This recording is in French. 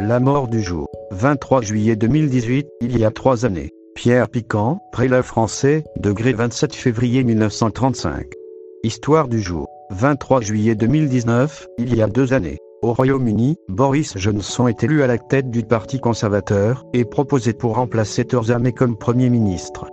La mort du jour. 23 juillet 2018, il y a trois années. Pierre Piquant, prélève français, degré 27 février 1935. Histoire du jour. 23 juillet 2019, il y a deux années. Au Royaume-Uni, Boris Johnson est élu à la tête du Parti conservateur et proposé pour remplacer Theresa May comme Premier ministre.